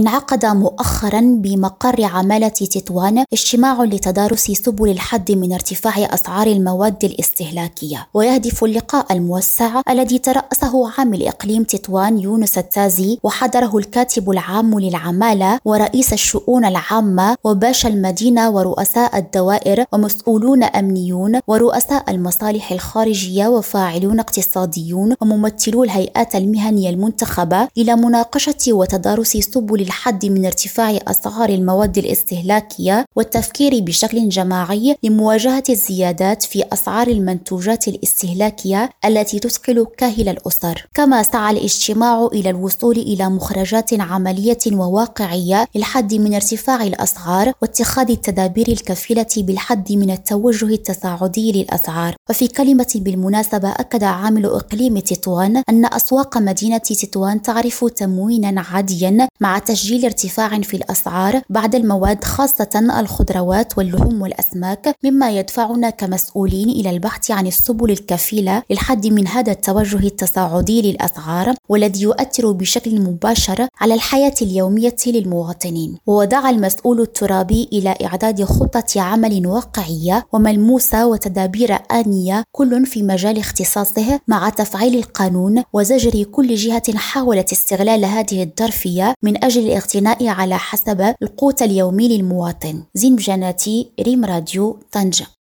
انعقد مؤخرا بمقر عمالة تطوان اجتماع لتدارس سبل الحد من ارتفاع أسعار المواد الاستهلاكية. ويهدف اللقاء الموسع الذي ترأسه عامل إقليم تطوان يونس التازي وحضره الكاتب العام للعمالة ورئيس الشؤون العامة وباشا المدينة ورؤساء الدوائر ومسؤولون أمنيون ورؤساء المصالح الخارجية وفاعلون اقتصاديون وممثلو الهيئات المهنية المنتخبة إلى مناقشة وتدارس سبل الحد من ارتفاع أسعار المواد الاستهلاكية والتفكير بشكل جماعي لمواجهة الزيادات في أسعار المنتوجات الاستهلاكية التي تثقل كاهل الأسر. كما سعى الاجتماع إلى الوصول إلى مخرجات عملية وواقعية للحد من ارتفاع الأسعار واتخاذ التدابير الكفيلة بالحد من التوجه التصاعدي للأسعار. وفي كلمة بالمناسبة أكد عامل إقليم تطوان أن أسواق مدينة تطوان تعرف تموينا عاديا مع تسجيل ارتفاع في الأسعار بعد المواد خاصة الخضروات واللحوم والأسماك مما يدفعنا كمسؤولين إلى البحث عن السبل الكفيلة للحد من هذا التوجه التصاعدي للأسعار والذي يؤثر بشكل مباشر على الحياة اليومية للمواطنين. ودعا المسؤول الترابي إلى إعداد خطة عمل واقعية وملموسة وتدابير آنية كل في مجال اختصاصه مع تفعيل القانون وزجر كل جهة حاولت استغلال هذه الظرفية من أجل الاغتناء على حسب القوت اليومي للمواطن. زين بجناتي ريم راديو طنجة